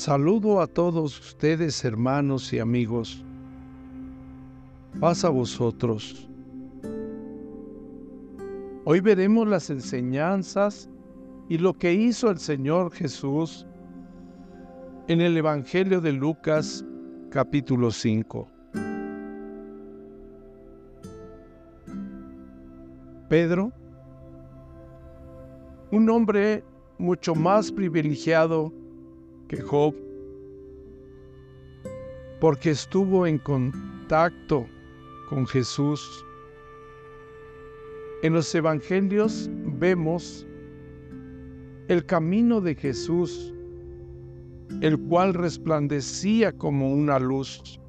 Saludo a todos ustedes hermanos y amigos. Paz a vosotros. Hoy veremos las enseñanzas y lo que hizo el Señor Jesús en el Evangelio de Lucas capítulo 5. Pedro, un hombre mucho más privilegiado que Job, porque estuvo en contacto con Jesús. En los evangelios vemos el camino de Jesús, el cual resplandecía como una luz.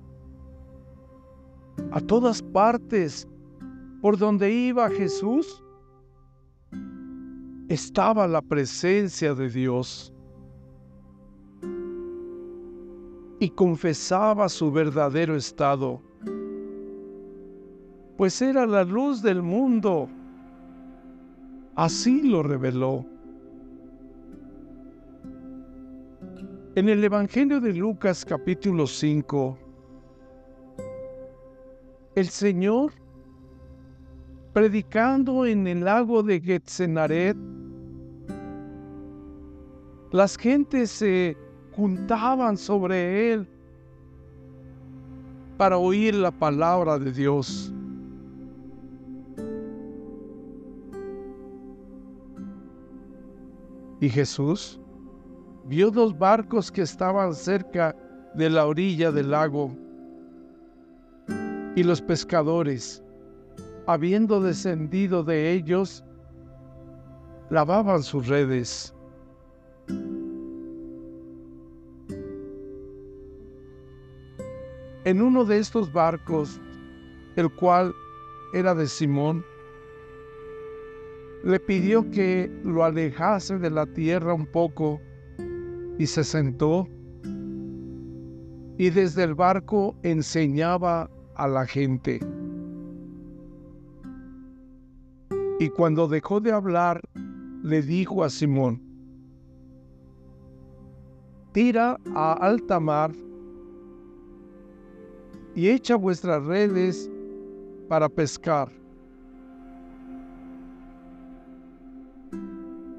A todas partes por donde iba Jesús, estaba la presencia de Dios. Y confesaba su verdadero estado, pues era la luz del mundo. Así lo reveló. En el Evangelio de Lucas capítulo 5, el Señor, predicando en el lago de Getzenaret, las gentes se juntaban sobre él para oír la palabra de Dios. Y Jesús vio dos barcos que estaban cerca de la orilla del lago. Y los pescadores, habiendo descendido de ellos, lavaban sus redes. En uno de estos barcos, el cual era de Simón, le pidió que lo alejase de la tierra un poco y se sentó y desde el barco enseñaba a la gente. Y cuando dejó de hablar, le dijo a Simón, tira a alta mar y echa vuestras redes para pescar.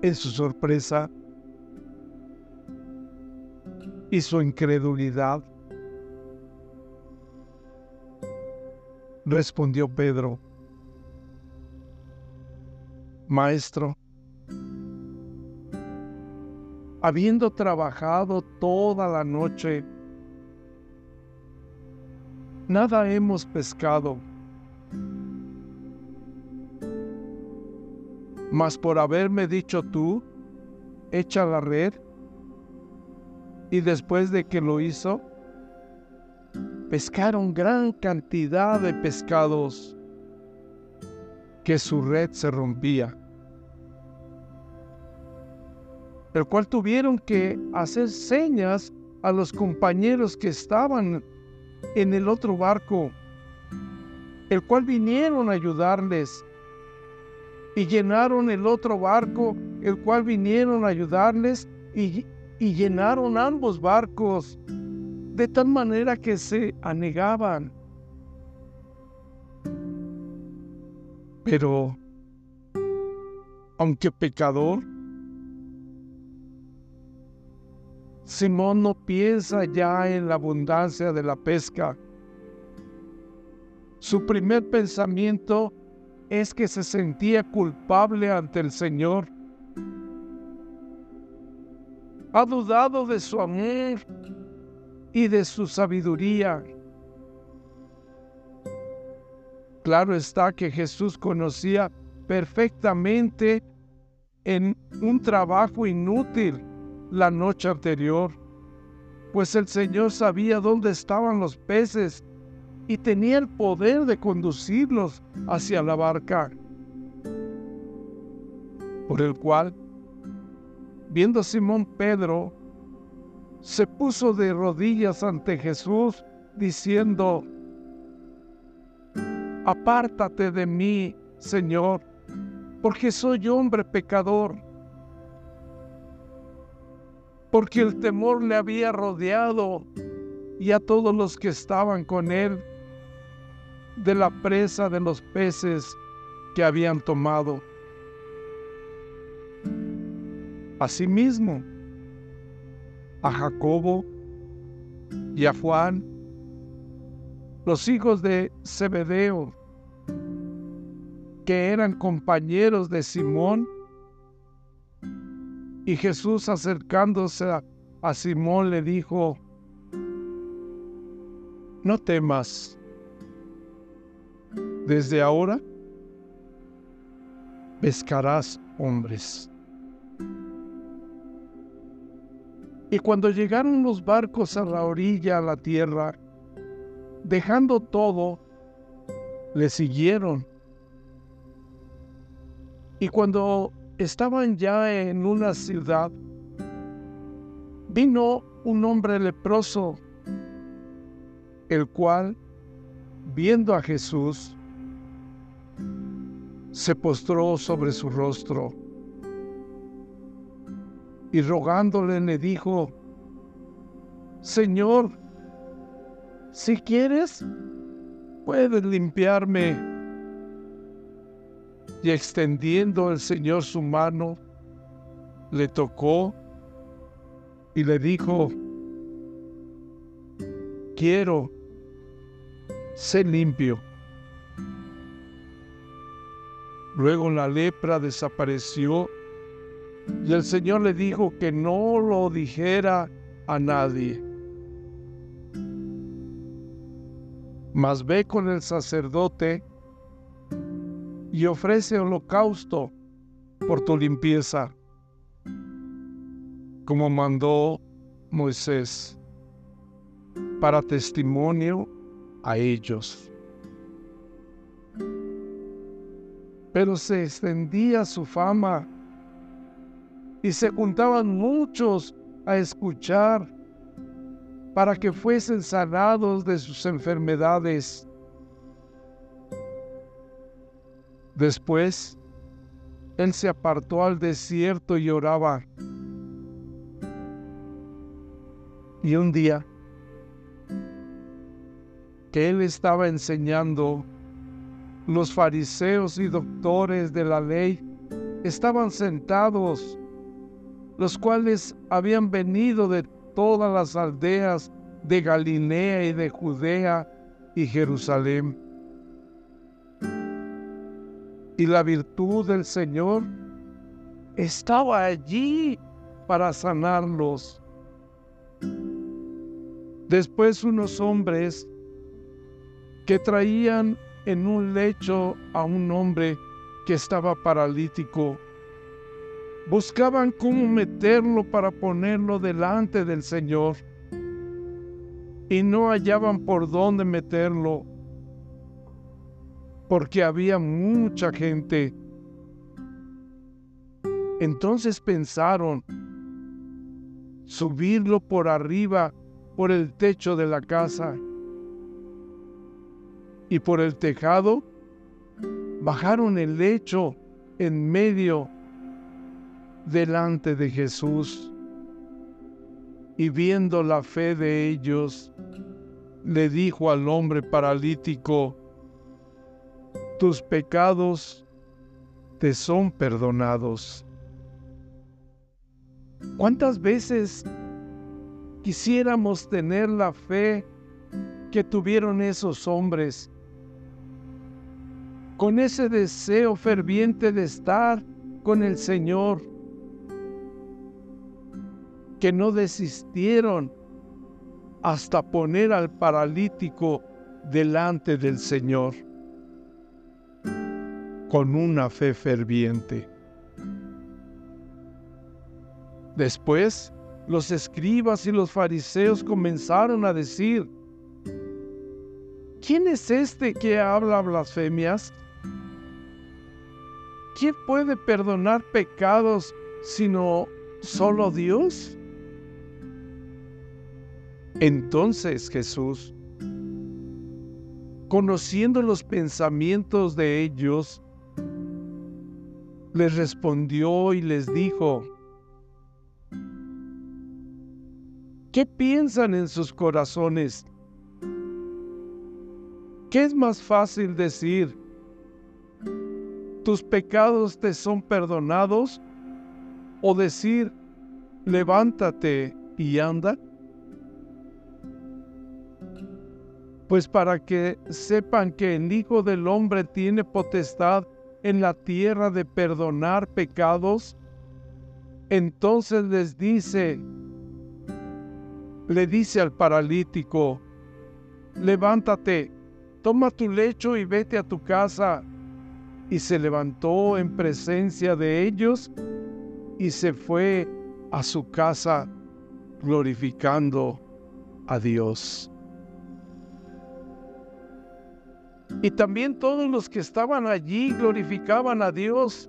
En su sorpresa y su incredulidad, respondió Pedro, Maestro, habiendo trabajado toda la noche, nada hemos pescado. Mas por haberme dicho tú, echa la red, y después de que lo hizo, pescaron gran cantidad de pescados, que su red se rompía, el cual tuvieron que hacer señas a los compañeros que estaban en el otro barco, el cual vinieron a ayudarles. Y llenaron el otro barco, el cual vinieron a ayudarles, y, y llenaron ambos barcos, de tal manera que se anegaban. Pero, aunque pecador, Simón no piensa ya en la abundancia de la pesca. Su primer pensamiento es que se sentía culpable ante el Señor. Ha dudado de su amor y de su sabiduría. Claro está que Jesús conocía perfectamente en un trabajo inútil la noche anterior, pues el Señor sabía dónde estaban los peces y tenía el poder de conducirlos hacia la barca. Por el cual, viendo Simón Pedro, se puso de rodillas ante Jesús, diciendo, Apártate de mí, Señor, porque soy hombre pecador porque el temor le había rodeado y a todos los que estaban con él de la presa de los peces que habían tomado. Asimismo, a Jacobo y a Juan, los hijos de Zebedeo, que eran compañeros de Simón, y Jesús acercándose a, Simón le dijo, no temas. Desde ahora pescarás hombres. Y cuando llegaron los barcos a la orilla, a la tierra, dejando todo, le siguieron. Y cuando estaban ya en una ciudad, vino un hombre leproso el cual, viendo a Jesús, se postró sobre su rostro y rogándole le dijo, Señor, si quieres, puedes limpiarme. Y extendiendo el Señor su mano, le tocó y le dijo, quiero sé limpio. Luego la lepra desapareció y el Señor le dijo que no lo dijera a nadie. Mas ve con el sacerdote y ofrece holocausto por tu limpieza, como mandó Moisés, para testimonio a ellos. Pero se extendía su fama y se juntaban muchos a escuchar para que fuesen sanados de sus enfermedades. Después, él se apartó al desierto y oraba. Y un día, que él estaba enseñando, los fariseos y doctores de la ley estaban sentados, los cuales habían venido de todas las aldeas de Galilea y de Judea y Jerusalén. Y la virtud del Señor estaba allí para sanarlos. Después unos hombres que traían en un lecho a un hombre que estaba paralítico. Buscaban cómo meterlo para ponerlo delante del Señor y no hallaban por dónde meterlo porque había mucha gente. Entonces pensaron subirlo por arriba, por el techo de la casa y por el tejado bajaron el lecho en medio delante de Jesús. Y viendo la fe de ellos, le dijo al hombre paralítico, tus pecados te son perdonados. ¿Cuántas veces quisiéramos tener la fe que tuvieron esos hombres con ese deseo ferviente de estar con el Señor, que no desistieron hasta poner al paralítico delante del Señor, con una fe ferviente. Después, los escribas y los fariseos comenzaron a decir, ¿quién es este que habla blasfemias? ¿quién puede perdonar pecados sino solo Dios? Entonces Jesús, conociendo los pensamientos de ellos, les respondió y les dijo, ¿Qué piensan en sus corazones? ¿Qué es más fácil decir? ¿Tus pecados te son perdonados? ¿O decir, levántate y anda? Pues para que sepan que el Hijo del Hombre tiene potestad en la tierra de perdonar pecados, entonces les dice, le dice al paralítico, levántate, toma tu lecho y vete a tu casa. Y se levantó en presencia de ellos y se fue a su casa glorificando a Dios. Y también todos los que estaban allí glorificaban a Dios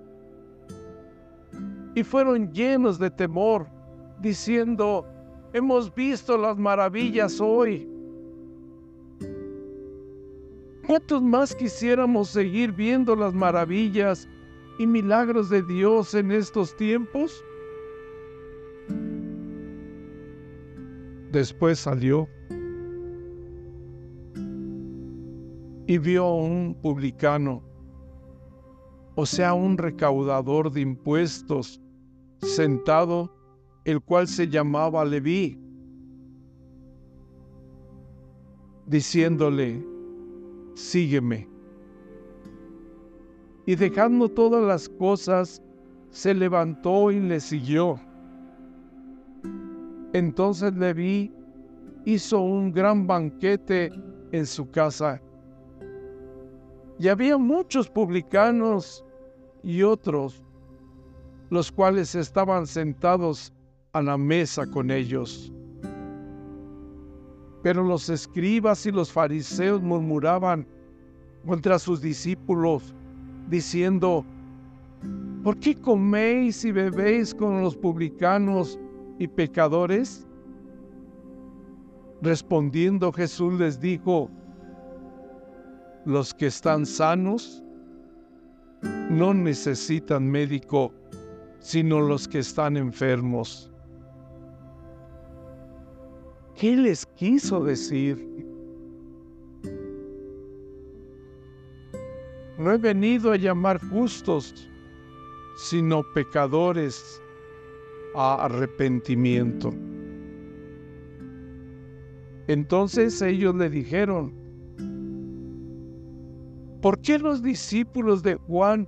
y fueron llenos de temor, diciendo, Hemos visto las maravillas hoy. ¿Cuántos más quisiéramos seguir viendo las maravillas y milagros de Dios en estos tiempos? Después salió y vio a un publicano, o sea, un recaudador de impuestos, sentado el cual se llamaba Leví, diciéndole, sígueme. Y dejando todas las cosas, se levantó y le siguió. Entonces Leví hizo un gran banquete en su casa. Y había muchos publicanos y otros, los cuales estaban sentados a la mesa con ellos. Pero los escribas y los fariseos murmuraban contra sus discípulos, diciendo, ¿por qué coméis y bebéis con los publicanos y pecadores? Respondiendo Jesús les dijo, los que están sanos no necesitan médico, sino los que están enfermos. ¿Qué les quiso decir? No he venido a llamar justos, sino pecadores a arrepentimiento. Entonces ellos le dijeron, ¿por qué los discípulos de Juan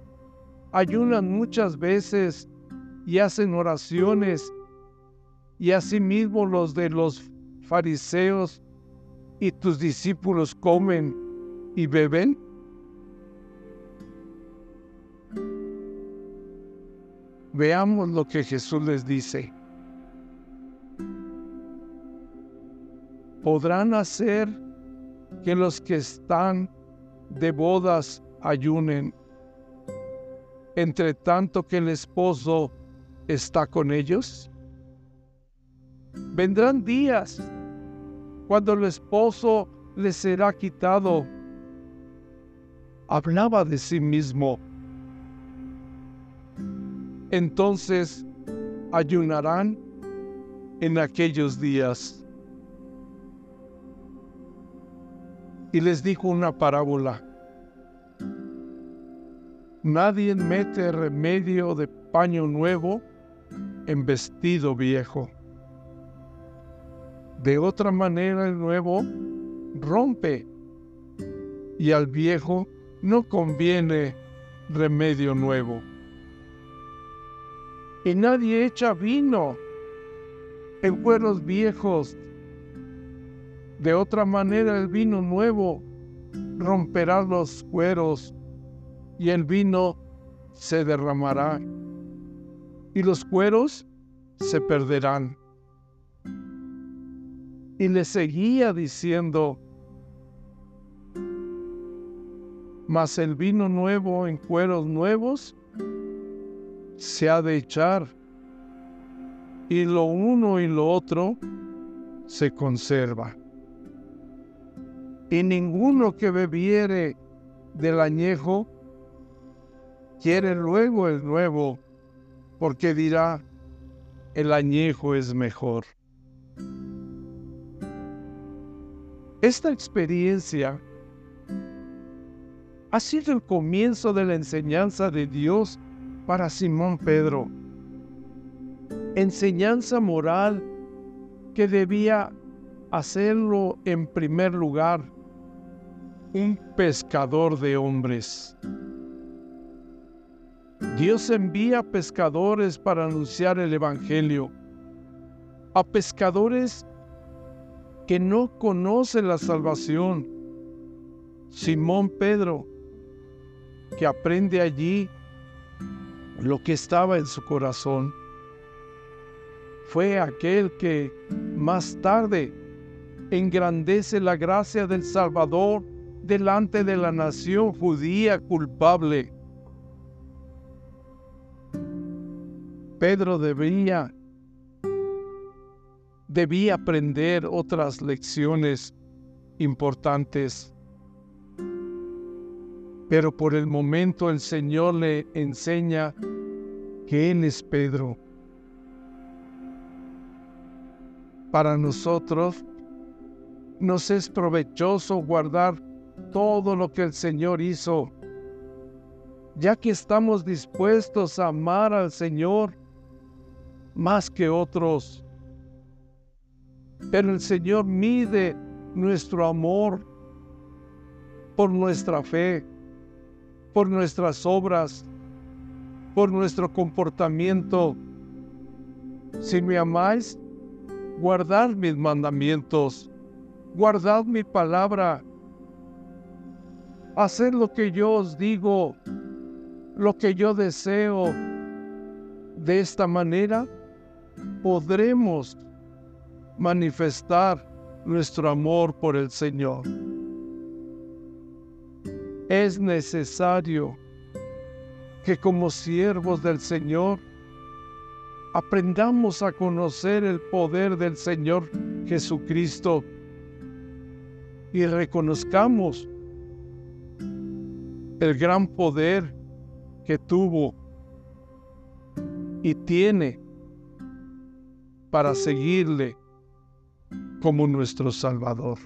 ayunan muchas veces y hacen oraciones y asimismo los de los fariseos y tus discípulos comen y beben? Veamos lo que Jesús les dice. ¿Podrán hacer que los que están de bodas ayunen, entre tanto que el esposo está con ellos? Vendrán días cuando el esposo le será quitado. Hablaba de sí mismo. Entonces ayunarán en aquellos días. Y les dijo una parábola. Nadie mete remedio de paño nuevo en vestido viejo de otra manera el nuevo rompe y al viejo no conviene remedio nuevo. Y nadie echa vino en cueros viejos. De otra manera el vino nuevo romperá los cueros y el vino se derramará y los cueros se perderán y le seguía diciendo, mas el vino nuevo en cueros nuevos se ha de echar, y lo uno y lo otro se conserva. Y ninguno que bebiere del añejo quiere luego el nuevo, porque dirá, el añejo es mejor. Esta experiencia ha sido el comienzo de la enseñanza de Dios para Simón Pedro. Enseñanza moral que debía hacerlo en primer lugar un pescador de hombres. Dios envía pescadores para anunciar el Evangelio, a pescadores que no conocen la salvación. Simón Pedro, que aprende allí lo que estaba en su corazón, fue aquel que más tarde engrandece la gracia del Salvador delante de la nación judía culpable. Pedro debía, debía aprender otras lecciones importantes. Pero por el momento el Señor le enseña que Él es Pedro. Para nosotros nos es provechoso guardar todo lo que el Señor hizo, ya que estamos dispuestos a amar al Señor más que otros. Pero el Señor mide nuestro amor por nuestra fe, por nuestras obras, por nuestro comportamiento. Si me amáis, guardad mis mandamientos, guardad mi palabra, haced lo que yo os digo, lo que yo deseo. De esta manera podremos manifestar nuestro amor por el Señor. Es necesario que como siervos del Señor aprendamos a conocer el poder del Señor Jesucristo y reconozcamos el gran poder que tuvo y tiene para seguirle como nuestro Salvador.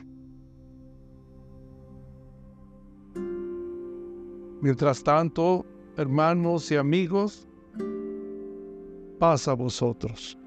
Mientras tanto, hermanos y amigos, pasa a vosotros.